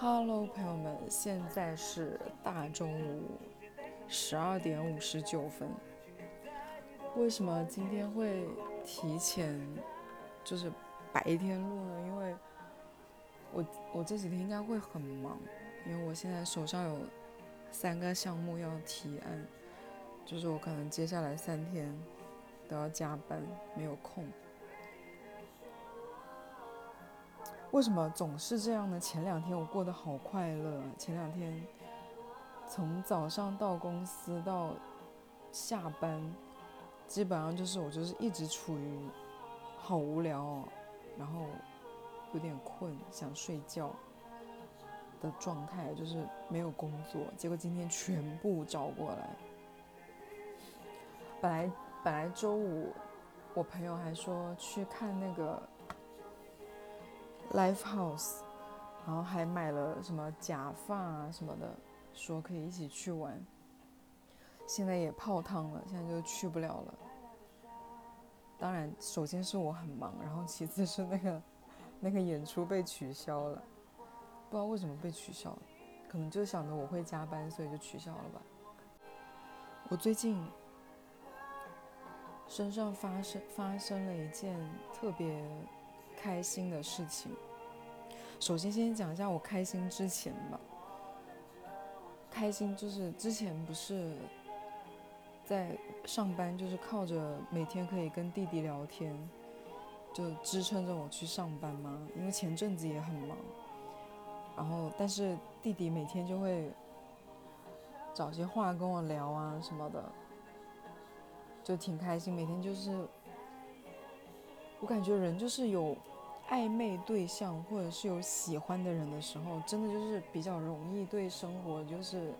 Hello，朋友们，现在是大中午十二点五十九分。为什么今天会提前就是白天录呢？因为我我这几天应该会很忙，因为我现在手上有三个项目要提案，就是我可能接下来三天都要加班，没有空。为什么总是这样呢？前两天我过得好快乐，前两天从早上到公司到下班，基本上就是我就是一直处于好无聊哦，然后有点困，想睡觉的状态，就是没有工作。结果今天全部找过来，本来本来周五我朋友还说去看那个。Live House，然后还买了什么假发啊什么的，说可以一起去玩。现在也泡汤了，现在就去不了了。当然，首先是我很忙，然后其次是那个 那个演出被取消了，不知道为什么被取消了，可能就想着我会加班，所以就取消了吧。我最近身上发生发生了一件特别。开心的事情，首先先讲一下我开心之前吧。开心就是之前不是在上班，就是靠着每天可以跟弟弟聊天，就支撑着我去上班嘛。因为前阵子也很忙，然后但是弟弟每天就会找些话跟我聊啊什么的，就挺开心。每天就是。我感觉人就是有暧昧对象或者是有喜欢的人的时候，真的就是比较容易对生活就是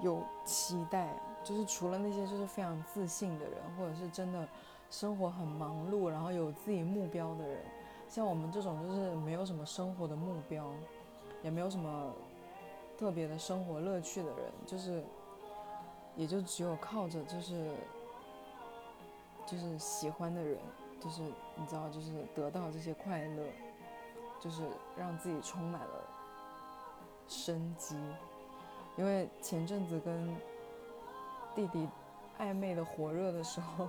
有期待。就是除了那些就是非常自信的人，或者是真的生活很忙碌，然后有自己目标的人，像我们这种就是没有什么生活的目标，也没有什么特别的生活乐趣的人，就是也就只有靠着就是就是喜欢的人。就是你知道，就是得到这些快乐，就是让自己充满了生机。因为前阵子跟弟弟暧昧的火热的时候，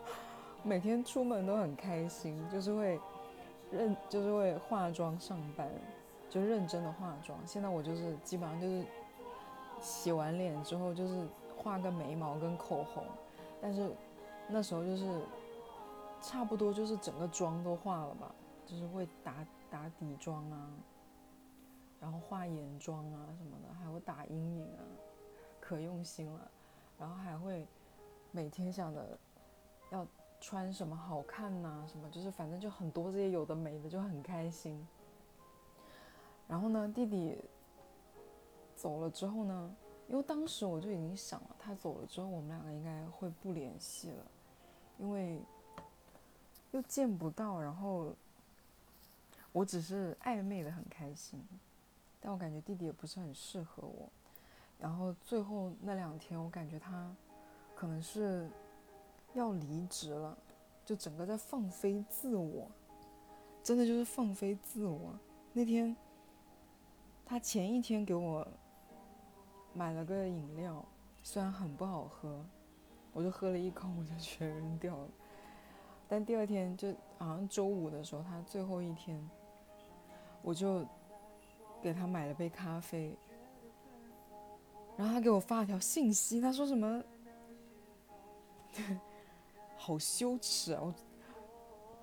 每天出门都很开心，就是会认，就是会化妆上班，就认真的化妆。现在我就是基本上就是洗完脸之后就是画个眉毛跟口红，但是那时候就是。差不多就是整个妆都化了吧，就是会打打底妆啊，然后画眼妆啊什么的，还会打阴影啊，可用心了。然后还会每天想着要穿什么好看呐，什么就是反正就很多这些有的没的，就很开心。然后呢，弟弟走了之后呢，因为当时我就已经想了，他走了之后我们两个应该会不联系了，因为。又见不到，然后我只是暧昧的很开心，但我感觉弟弟也不是很适合我。然后最后那两天，我感觉他可能是要离职了，就整个在放飞自我，真的就是放飞自我。那天他前一天给我买了个饮料，虽然很不好喝，我就喝了一口，我就全扔掉了。但第二天就好像周五的时候，他最后一天，我就给他买了杯咖啡，然后他给我发了条信息，他说什么？好羞耻啊！我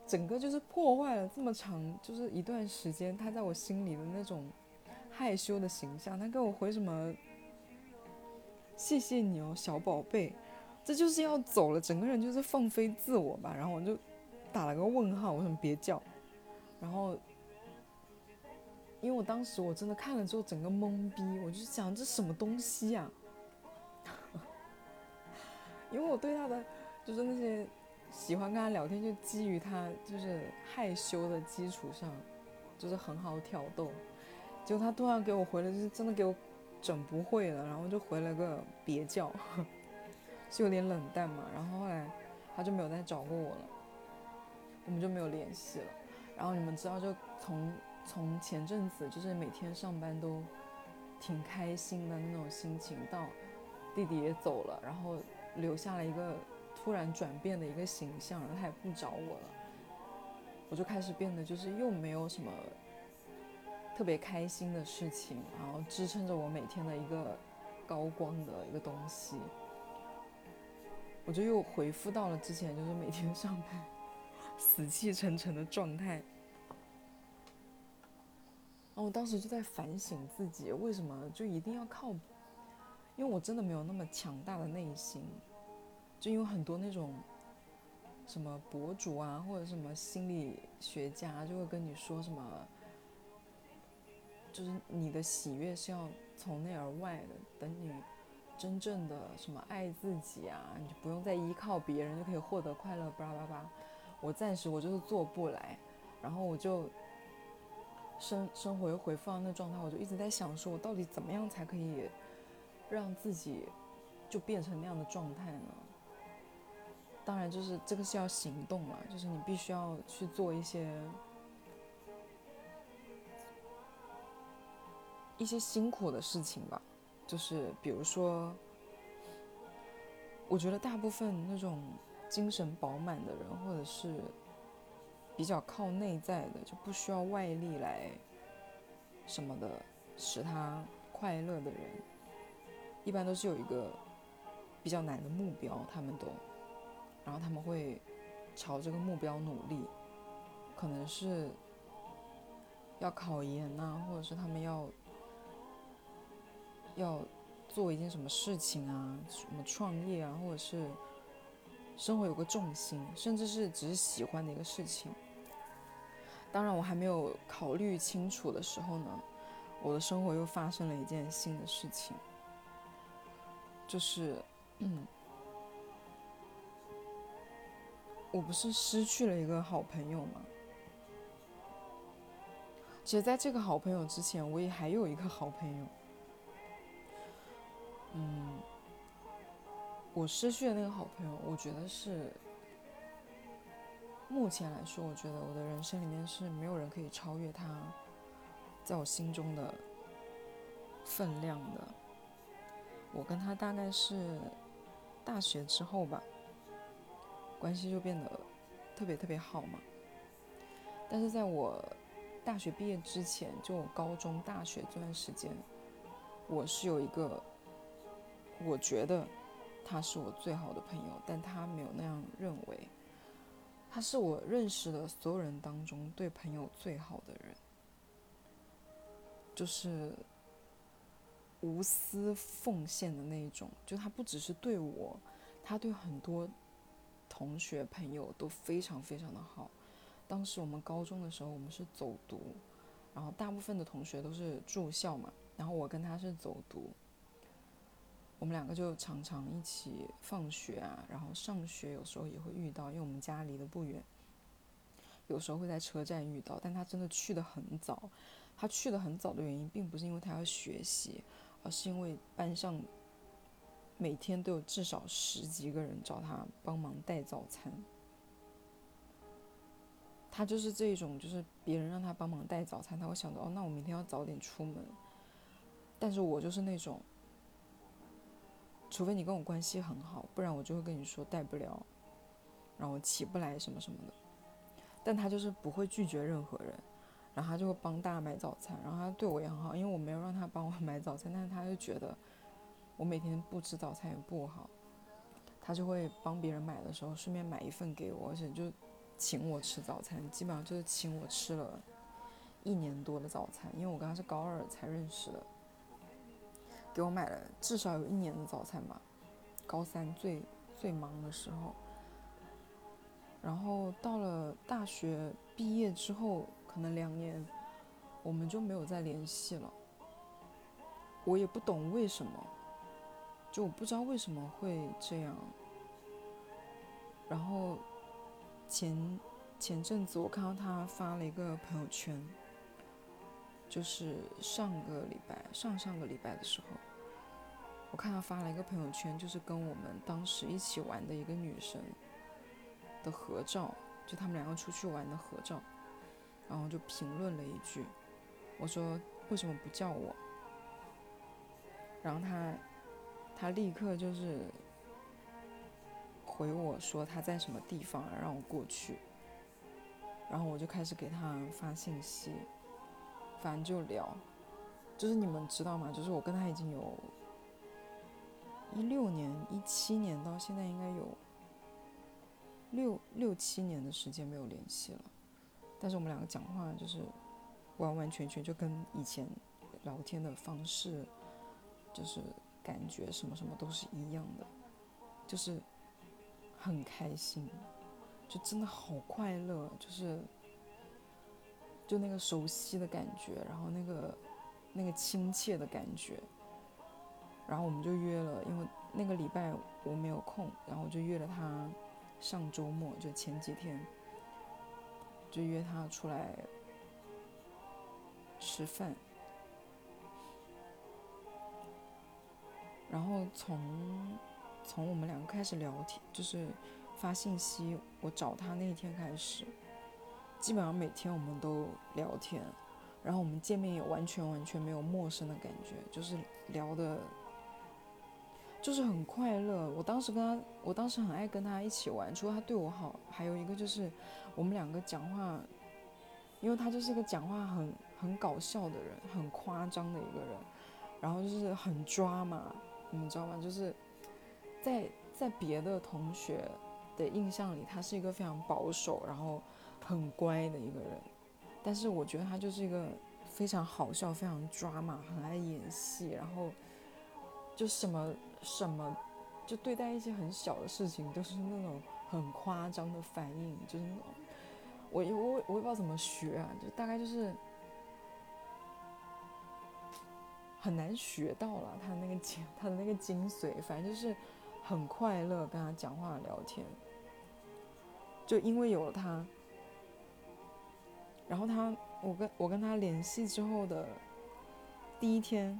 整个就是破坏了这么长就是一段时间他在我心里的那种害羞的形象。他给我回什么？谢谢你哦，小宝贝。这就是要走了，整个人就是放飞自我吧。然后我就打了个问号，我说别叫。然后，因为我当时我真的看了之后整个懵逼，我就想这什么东西呀？因为我对他的就是那些喜欢跟他聊天，就基于他就是害羞的基础上，就是很好挑逗。结果他突然给我回了，就是真的给我整不会了，然后就回了个别叫。是有点冷淡嘛，然后后来他就没有再找过我了，我们就没有联系了。然后你们知道，就从从前阵子就是每天上班都挺开心的那种心情，到弟弟也走了，然后留下了一个突然转变的一个形象，然后他也不找我了，我就开始变得就是又没有什么特别开心的事情，然后支撑着我每天的一个高光的一个东西，我就又回复到了之前就是每天上班死气沉沉的状态。然后我当时就在反省自己，为什么就一定要靠？因为我真的没有那么强大的内心，就因为很多那种什么博主啊，或者什么心理学家就会跟你说什么，就是你的喜悦是要从内而外的，等你真正的什么爱自己啊，你就不用再依靠别人就可以获得快乐，巴拉巴拉。我暂时我就是做不来，然后我就。生生活又回复到那状态，我就一直在想，说我到底怎么样才可以让自己就变成那样的状态呢？当然，就是这个是要行动了，就是你必须要去做一些一些辛苦的事情吧。就是比如说，我觉得大部分那种精神饱满的人，或者是。比较靠内在的，就不需要外力来什么的使他快乐的人，一般都是有一个比较难的目标，他们都，然后他们会朝这个目标努力，可能是要考研呐，或者是他们要要做一件什么事情啊，什么创业啊，或者是生活有个重心，甚至是只是喜欢的一个事情。当然，我还没有考虑清楚的时候呢，我的生活又发生了一件新的事情，就是，嗯，我不是失去了一个好朋友吗？其实，在这个好朋友之前，我也还有一个好朋友。嗯，我失去的那个好朋友，我觉得是。目前来说，我觉得我的人生里面是没有人可以超越他，在我心中的分量的。我跟他大概是大学之后吧，关系就变得特别特别好嘛。但是在我大学毕业之前，就我高中、大学这段时间，我是有一个，我觉得他是我最好的朋友，但他没有那样认为。他是我认识的所有人当中对朋友最好的人，就是无私奉献的那一种。就他不只是对我，他对很多同学朋友都非常非常的好。当时我们高中的时候，我们是走读，然后大部分的同学都是住校嘛，然后我跟他是走读。我们两个就常常一起放学啊，然后上学有时候也会遇到，因为我们家离得不远，有时候会在车站遇到。但他真的去的很早，他去的很早的原因，并不是因为他要学习，而是因为班上每天都有至少十几个人找他帮忙带早餐。他就是这种，就是别人让他帮忙带早餐，他会想着哦，那我明天要早点出门。但是我就是那种。除非你跟我关系很好，不然我就会跟你说带不了，然后起不来什么什么的。但他就是不会拒绝任何人，然后他就会帮大家买早餐，然后他对我也很好，因为我没有让他帮我买早餐，但是他就觉得我每天不吃早餐也不好，他就会帮别人买的时候顺便买一份给我，而且就请我吃早餐，基本上就是请我吃了一年多的早餐，因为我跟他是高二才认识的。给我买了至少有一年的早餐吧，高三最最忙的时候，然后到了大学毕业之后，可能两年，我们就没有再联系了。我也不懂为什么，就我不知道为什么会这样。然后前前阵子我看到他发了一个朋友圈。就是上个礼拜、上上个礼拜的时候，我看他发了一个朋友圈，就是跟我们当时一起玩的一个女生的合照，就他们两个出去玩的合照。然后就评论了一句，我说为什么不叫我？然后他他立刻就是回我说他在什么地方，让我过去。然后我就开始给他发信息，就聊，就是你们知道吗？就是我跟他已经有一六年、一七年到现在应该有六六七年的时间没有联系了，但是我们两个讲话就是完完全全就跟以前聊天的方式，就是感觉什么什么都是一样的，就是很开心。就真的好快乐，就是就那个熟悉的感觉，然后那个那个亲切的感觉，然后我们就约了，因为那个礼拜我没有空，然后我就约了他上周末，就前几天就约他出来吃饭，然后从从我们两个开始聊天，就是。发信息，我找他那一天开始，基本上每天我们都聊天，然后我们见面也完全完全没有陌生的感觉，就是聊的，就是很快乐。我当时跟他，我当时很爱跟他一起玩，除了他对我好，还有一个就是我们两个讲话，因为他就是一个讲话很很搞笑的人，很夸张的一个人，然后就是很抓嘛，你知道吗？就是在在别的同学。的印象里，他是一个非常保守，然后很乖的一个人。但是我觉得他就是一个非常好笑、非常抓马、很爱演戏，然后就什么什么，就对待一些很小的事情都是那种很夸张的反应，就是那种我我我也不知道怎么学啊，就大概就是很难学到了他那个精他的那个精髓，反正就是很快乐跟他讲话聊天。就因为有了他，然后他，我跟我跟他联系之后的第一天，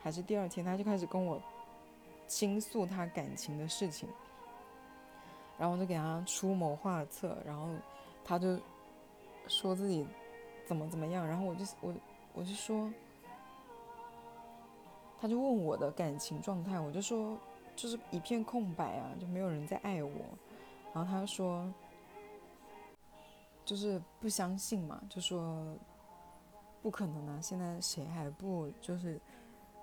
还是第二天，他就开始跟我倾诉他感情的事情，然后我就给他出谋划策，然后他就说自己怎么怎么样，然后我就我我就说，他就问我的感情状态，我就说就是一片空白啊，就没有人在爱我。然后他说，就是不相信嘛，就说不可能啊！现在谁还不就是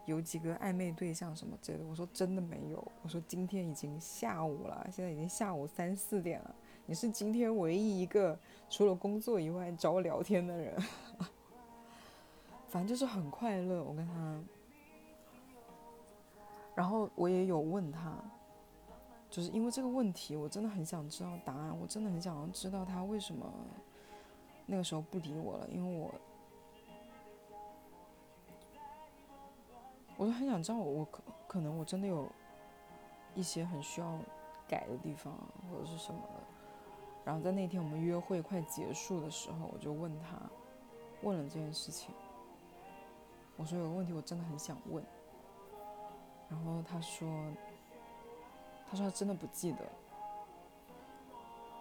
有几个暧昧对象什么之类的？我说真的没有。我说今天已经下午了，现在已经下午三四点了。你是今天唯一一个除了工作以外找我聊天的人。反正就是很快乐，我跟他。然后我也有问他。就是因为这个问题，我真的很想知道答案。我真的很想要知道他为什么那个时候不理我了，因为我，我都很想知道，我可可能我真的有一些很需要改的地方，或者是什么的。然后在那天我们约会快结束的时候，我就问他，问了这件事情。我说有个问题，我真的很想问。然后他说。他说他真的不记得。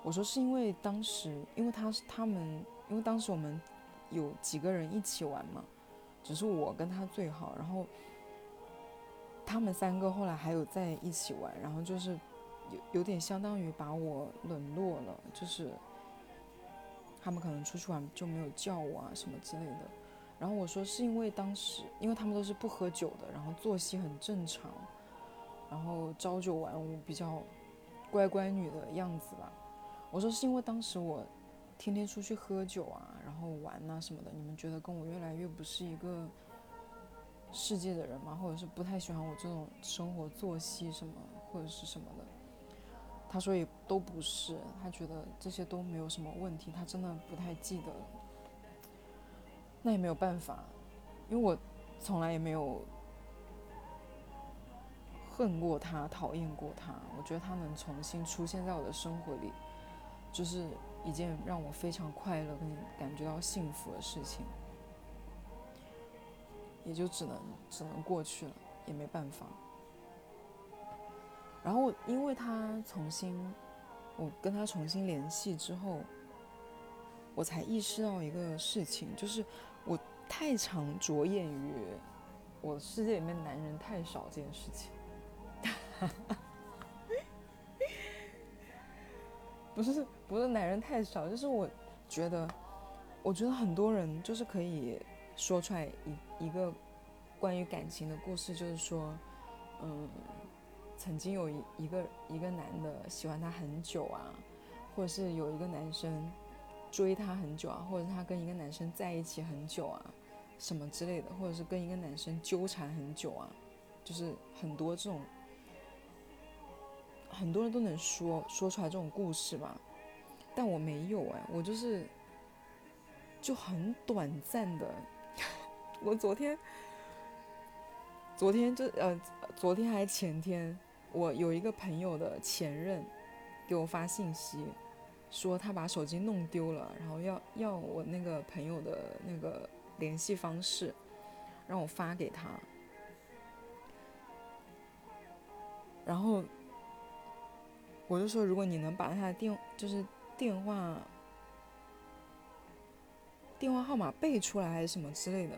我说是因为当时，因为他是他们，因为当时我们有几个人一起玩嘛，只是我跟他最好，然后他们三个后来还有在一起玩，然后就是有有点相当于把我冷落了，就是他们可能出去玩就没有叫我啊什么之类的。然后我说是因为当时，因为他们都是不喝酒的，然后作息很正常。然后朝九晚五，比较乖乖女的样子吧。我说是因为当时我天天出去喝酒啊，然后玩呐什么的，你们觉得跟我越来越不是一个世界的人吗？或者是不太喜欢我这种生活作息什么，或者是什么的？他说也都不是，他觉得这些都没有什么问题，他真的不太记得。那也没有办法，因为我从来也没有。恨过他，讨厌过他，我觉得他能重新出现在我的生活里，就是一件让我非常快乐跟感觉到幸福的事情，也就只能只能过去了，也没办法。然后因为他重新，我跟他重新联系之后，我才意识到一个事情，就是我太常着眼于我世界里面男人太少这件事情。不是不是男人太少，就是我觉得，我觉得很多人就是可以说出来一一个关于感情的故事，就是说，嗯，曾经有一一个一个男的喜欢他很久啊，或者是有一个男生追他很久啊，或者他跟一个男生在一起很久啊，什么之类的，或者是跟一个男生纠缠很久啊，就是很多这种。很多人都能说说出来这种故事吧，但我没有哎，我就是就很短暂的。我昨天，昨天就呃，昨天还是前天，我有一个朋友的前任给我发信息，说他把手机弄丢了，然后要要我那个朋友的那个联系方式，让我发给他，然后。我就说，如果你能把他的电就是电话电话号码背出来，还是什么之类的，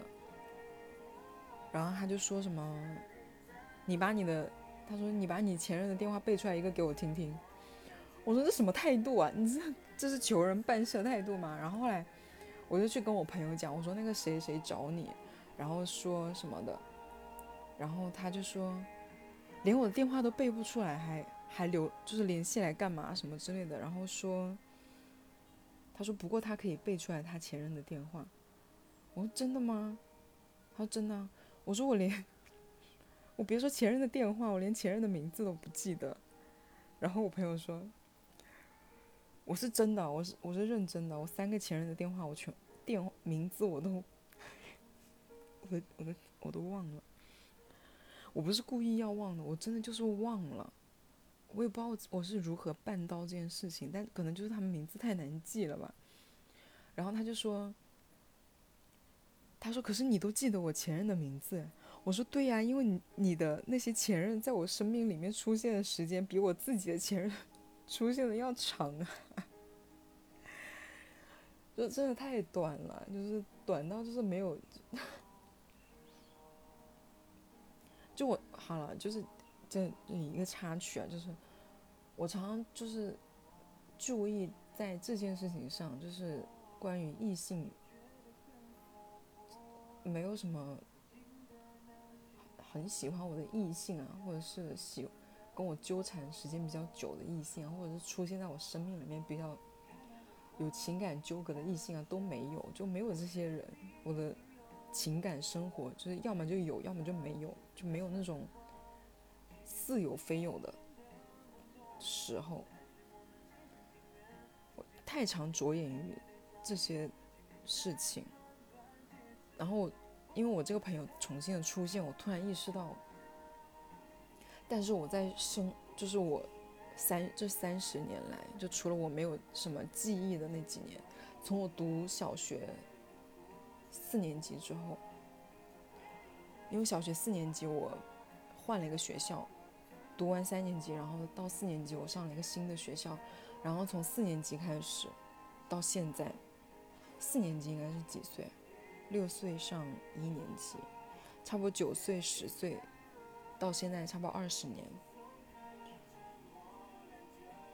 然后他就说什么，你把你的，他说你把你前任的电话背出来一个给我听听。我说这什么态度啊？你这这是求人办事态度吗？然后后来我就去跟我朋友讲，我说那个谁谁找你，然后说什么的，然后他就说，连我的电话都背不出来，还。还留就是联系来干嘛什么之类的，然后说，他说不过他可以背出来他前任的电话，我说真的吗？他说真的，我说我连我别说前任的电话，我连前任的名字都不记得。然后我朋友说，我是真的，我是我是认真的，我三个前任的电话我全电名字我都，我都我都我都忘了，我不是故意要忘的，我真的就是忘了。我也不知道我是如何办到这件事情，但可能就是他们名字太难记了吧。然后他就说：“他说，可是你都记得我前任的名字。”我说：“对呀，因为你的那些前任在我生命里面出现的时间比我自己的前任 出现的要长啊，就真的太短了，就是短到就是没有，就我好了，就是。”这这一个插曲啊，就是我常常就是注意在这件事情上，就是关于异性没有什么很喜欢我的异性啊，或者是喜跟我纠缠时间比较久的异性啊，或者是出现在我生命里面比较有情感纠葛的异性啊，都没有，就没有这些人。我的情感生活就是要么就有，要么就没有，就没有那种。似有非有的时候，我太常着眼于这些事情，然后因为我这个朋友重新的出现，我突然意识到，但是我在生，就是我三这三十年来，就除了我没有什么记忆的那几年，从我读小学四年级之后，因为小学四年级我换了一个学校。读完三年级，然后到四年级，我上了一个新的学校，然后从四年级开始，到现在，四年级应该是几岁？六岁上一年级，差不多九岁十岁，到现在差不多二十年。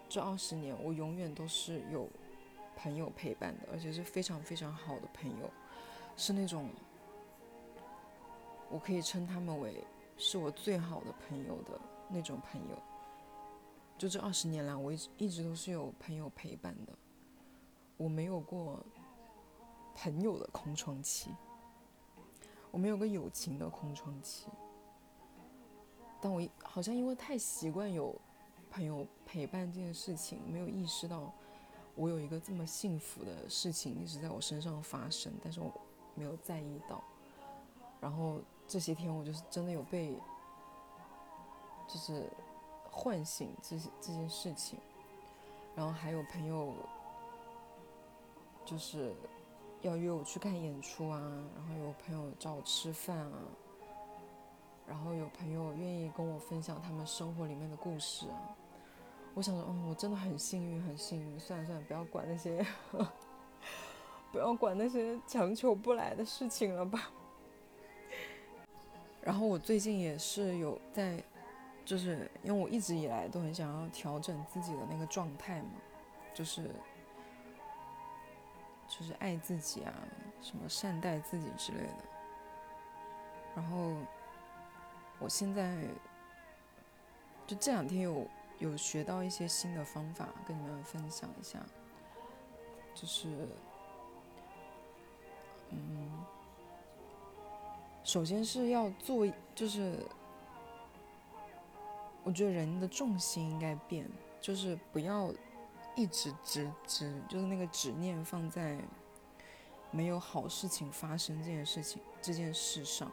这二十年，我永远都是有朋友陪伴的，而且是非常非常好的朋友，是那种我可以称他们为是我最好的朋友的。那种朋友，就这二十年来，我一直一直都是有朋友陪伴的，我没有过朋友的空窗期，我没有个友情的空窗期，但我好像因为太习惯有朋友陪伴这件事情，没有意识到我有一个这么幸福的事情一直在我身上发生，但是我没有在意到，然后这些天我就是真的有被。就是唤醒这些这件事情，然后还有朋友就是要约我去看演出啊，然后有朋友找我吃饭啊，然后有朋友愿意跟我分享他们生活里面的故事啊。我想说，嗯，我真的很幸运，很幸运。算了算了，不要管那些，不要管那些强求不来的事情了吧。然后我最近也是有在，就是因为我一直以来都很想要调整自己的那个状态嘛，就是就是爱自己啊，什么善待自己之类的。然后我现在就这两天有有学到一些新的方法，跟你们分享一下，就是嗯。首先是要做，就是我觉得人的重心应该变，就是不要一直执执，就是那个执念放在没有好事情发生这件事情这件事上，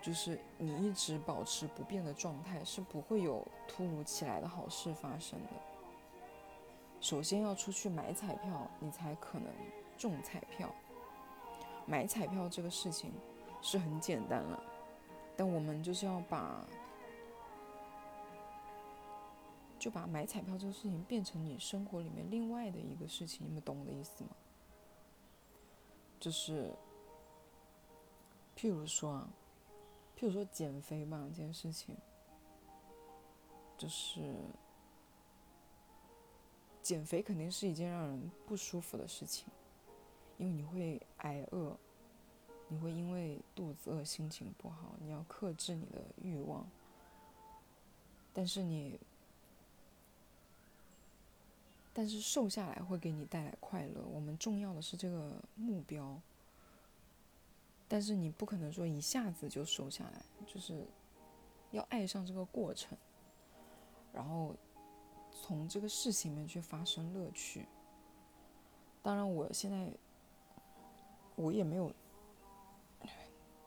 就是你一直保持不变的状态，是不会有突如其来的好事发生的。首先要出去买彩票，你才可能中彩票。买彩票这个事情是很简单了，但我们就是要把，就把买彩票这个事情变成你生活里面另外的一个事情，你们懂我的意思吗？就是，譬如说啊，譬如说减肥吧这件事情，就是减肥肯定是一件让人不舒服的事情。因为你会挨饿，你会因为肚子饿心情不好，你要克制你的欲望。但是你，但是瘦下来会给你带来快乐。我们重要的是这个目标。但是你不可能说一下子就瘦下来，就是要爱上这个过程，然后从这个事情里面去发生乐趣。当然，我现在。我也没有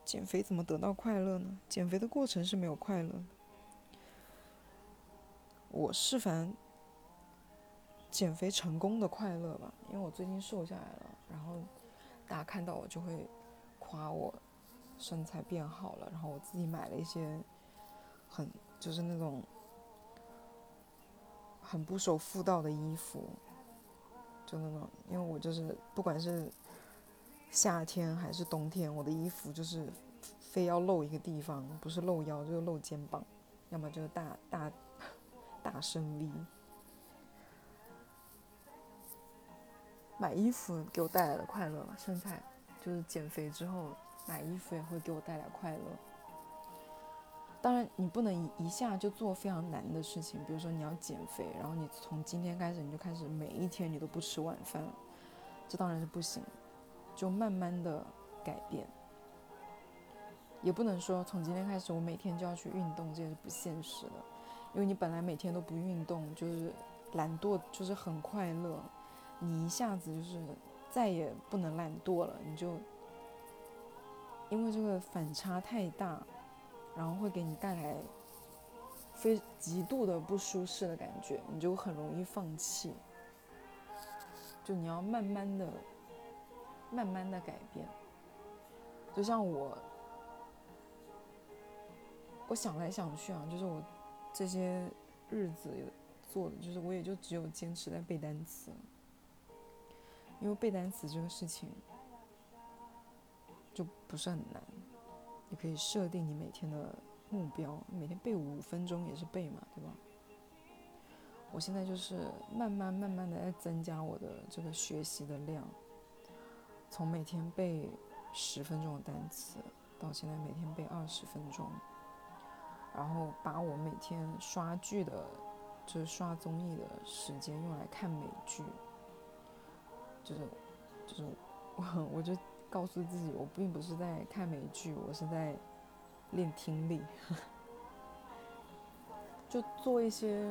减肥，怎么得到快乐呢？减肥的过程是没有快乐。我是反减肥成功的快乐吧，因为我最近瘦下来了，然后大家看到我就会夸我身材变好了，然后我自己买了一些很就是那种很不守妇道的衣服，就那种，因为我就是不管是。夏天还是冬天，我的衣服就是非要露一个地方，不是露腰就是露肩膀，要么就是大大 大深 V。买衣服给我带来的快乐，身材就是减肥之后买衣服也会给我带来快乐。当然，你不能一一下就做非常难的事情，比如说你要减肥，然后你从今天开始你就开始每一天你都不吃晚饭，这当然是不行。就慢慢的改变，也不能说从今天开始我每天就要去运动，这也是不现实的。因为你本来每天都不运动，就是懒惰，就是很快乐。你一下子就是再也不能懒惰了，你就因为这个反差太大，然后会给你带来非极度的不舒适的感觉，你就很容易放弃。就你要慢慢的。慢慢的改变，就像我，我想来想去啊，就是我这些日子做的，就是我也就只有坚持在背单词，因为背单词这个事情就不是很难，你可以设定你每天的目标，每天背五分钟也是背嘛，对吧？我现在就是慢慢慢慢的在增加我的这个学习的量。从每天背十分钟的单词，到现在每天背二十分钟，然后把我每天刷剧的，就是刷综艺的时间用来看美剧，就是，就是我我就告诉自己，我并不是在看美剧，我是在练听力，就做一些。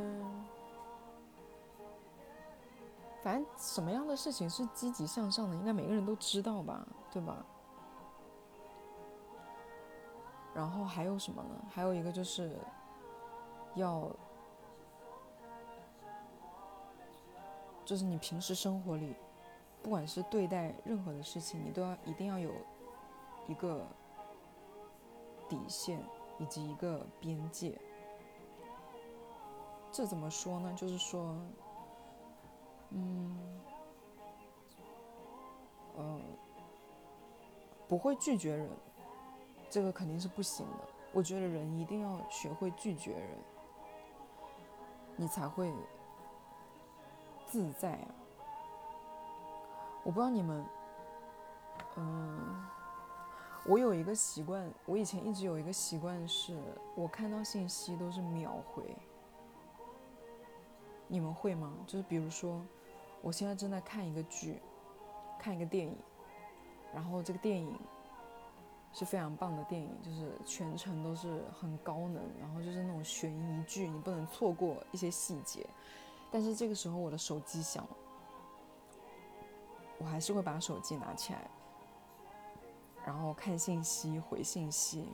反正什么样的事情是积极向上的，应该每个人都知道吧，对吧？然后还有什么呢？还有一个就是，要，就是你平时生活里，不管是对待任何的事情，你都要一定要有一个底线以及一个边界。这怎么说呢？就是说。嗯，呃，不会拒绝人，这个肯定是不行的。我觉得人一定要学会拒绝人，你才会自在啊。我不知道你们，嗯，我有一个习惯，我以前一直有一个习惯，是我看到信息都是秒回。你们会吗？就是比如说，我现在正在看一个剧，看一个电影，然后这个电影是非常棒的电影，就是全程都是很高能，然后就是那种悬疑剧，你不能错过一些细节。但是这个时候我的手机响了，我还是会把手机拿起来，然后看信息、回信息。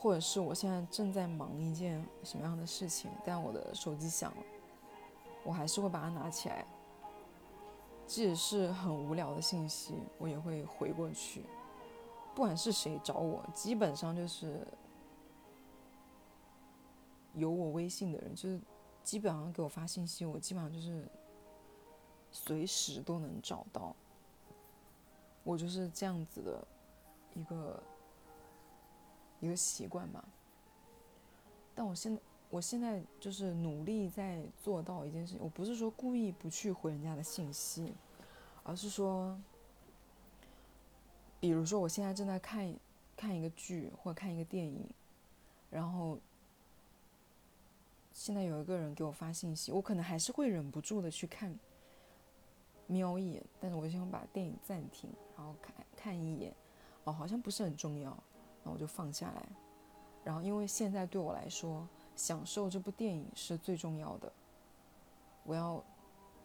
或者是我现在正在忙一件什么样的事情，但我的手机响了，我还是会把它拿起来，即使是很无聊的信息，我也会回过去。不管是谁找我，基本上就是有我微信的人，就是基本上给我发信息，我基本上就是随时都能找到。我就是这样子的一个。一个习惯吧，但我现在，我现在就是努力在做到一件事情。我不是说故意不去回人家的信息，而是说，比如说我现在正在看看一个剧或者看一个电影，然后现在有一个人给我发信息，我可能还是会忍不住的去看，瞄一眼，但是我先把电影暂停，然后看看一眼，哦，好像不是很重要。那我就放下来，然后因为现在对我来说，享受这部电影是最重要的。我要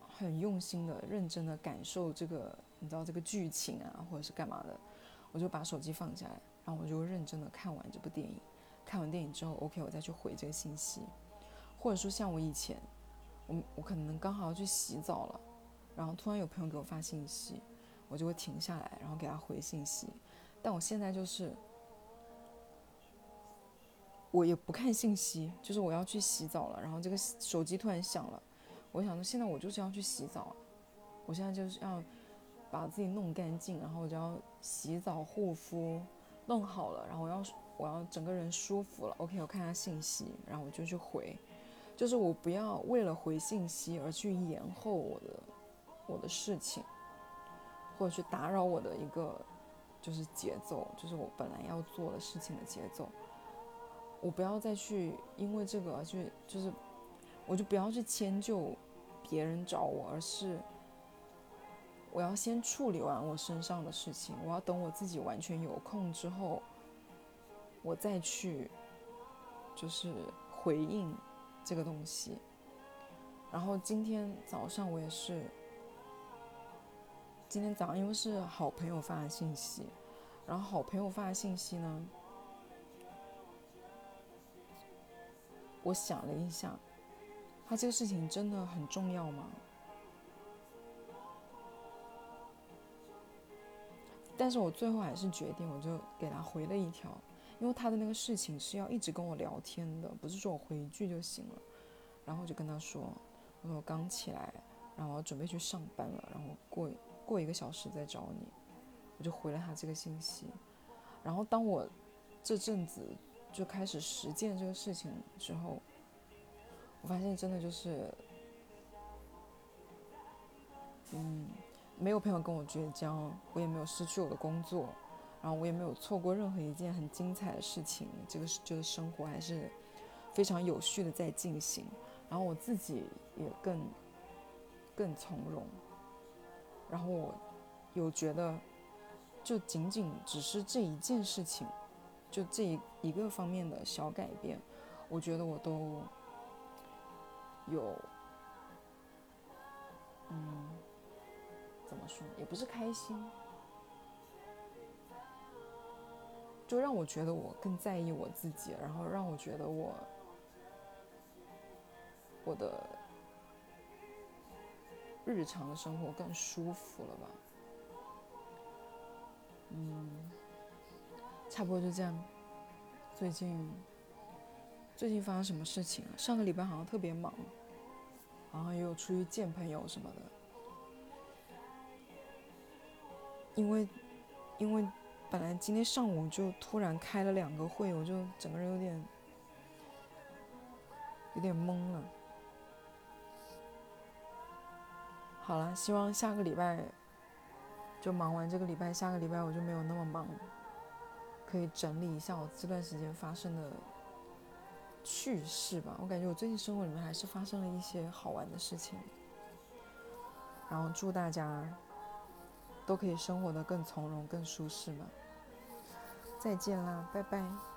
很用心的、认真的感受这个，你知道这个剧情啊，或者是干嘛的，我就把手机放下来，然后我就认真的看完这部电影。看完电影之后，OK，我再去回这个信息，或者说像我以前，我我可能刚好要去洗澡了，然后突然有朋友给我发信息，我就会停下来，然后给他回信息。但我现在就是。我也不看信息，就是我要去洗澡了，然后这个手机突然响了，我想说现在我就是要去洗澡，我现在就是要把自己弄干净，然后我就要洗澡护肤，弄好了，然后我要我要整个人舒服了，OK，我看下信息，然后我就去回，就是我不要为了回信息而去延后我的我的事情，或者去打扰我的一个就是节奏，就是我本来要做的事情的节奏。我不要再去因为这个而去，就是，我就不要去迁就别人找我，而是我要先处理完我身上的事情，我要等我自己完全有空之后，我再去，就是回应这个东西。然后今天早上我也是，今天早上因为是好朋友发的信息，然后好朋友发的信息呢。我想了一下，他这个事情真的很重要吗？但是我最后还是决定，我就给他回了一条，因为他的那个事情是要一直跟我聊天的，不是说我回一句就行了。然后我就跟他说：“我说我刚起来，然后我准备去上班了，然后过过一个小时再找你。”我就回了他这个信息。然后当我这阵子。就开始实践这个事情之后，我发现真的就是，嗯，没有朋友跟我绝交，我也没有失去我的工作，然后我也没有错过任何一件很精彩的事情。这个是就是生活还是非常有序的在进行，然后我自己也更更从容，然后我有觉得，就仅仅只是这一件事情。就这一一个方面的小改变，我觉得我都有，嗯，怎么说，也不是开心，就让我觉得我更在意我自己，然后让我觉得我我的日常的生活更舒服了吧，嗯。差不多就这样。最近，最近发生什么事情了？上个礼拜好像特别忙，然后也有出去见朋友什么的。因为因为本来今天上午就突然开了两个会，我就整个人有点有点懵了。好了，希望下个礼拜就忙完这个礼拜，下个礼拜我就没有那么忙，可以整理一下我这段时间发生的趣事吧。我感觉我最近生活里面还是发生了一些好玩的事情。然后祝大家都可以生活的更从容、更舒适吧。再见啦，拜拜。